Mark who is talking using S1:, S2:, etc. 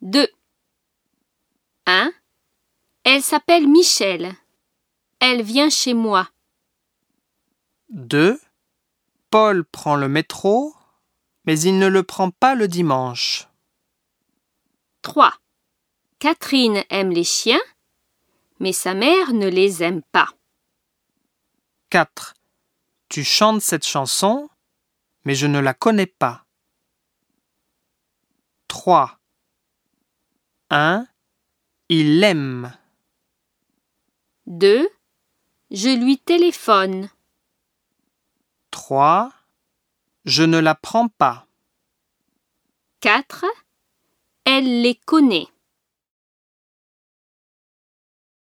S1: 2. 1. Elle s'appelle Michel. Elle vient chez moi.
S2: 2. Paul prend le métro, mais il ne le prend pas le dimanche.
S1: 3. Catherine aime les chiens, mais sa mère ne les aime pas.
S2: 4. Tu chantes cette chanson, mais je ne la connais pas. 3. 1. Il l'aime.
S1: 2. Je lui téléphone.
S2: 3. Je ne la prends pas.
S1: 4. Elle les connaît.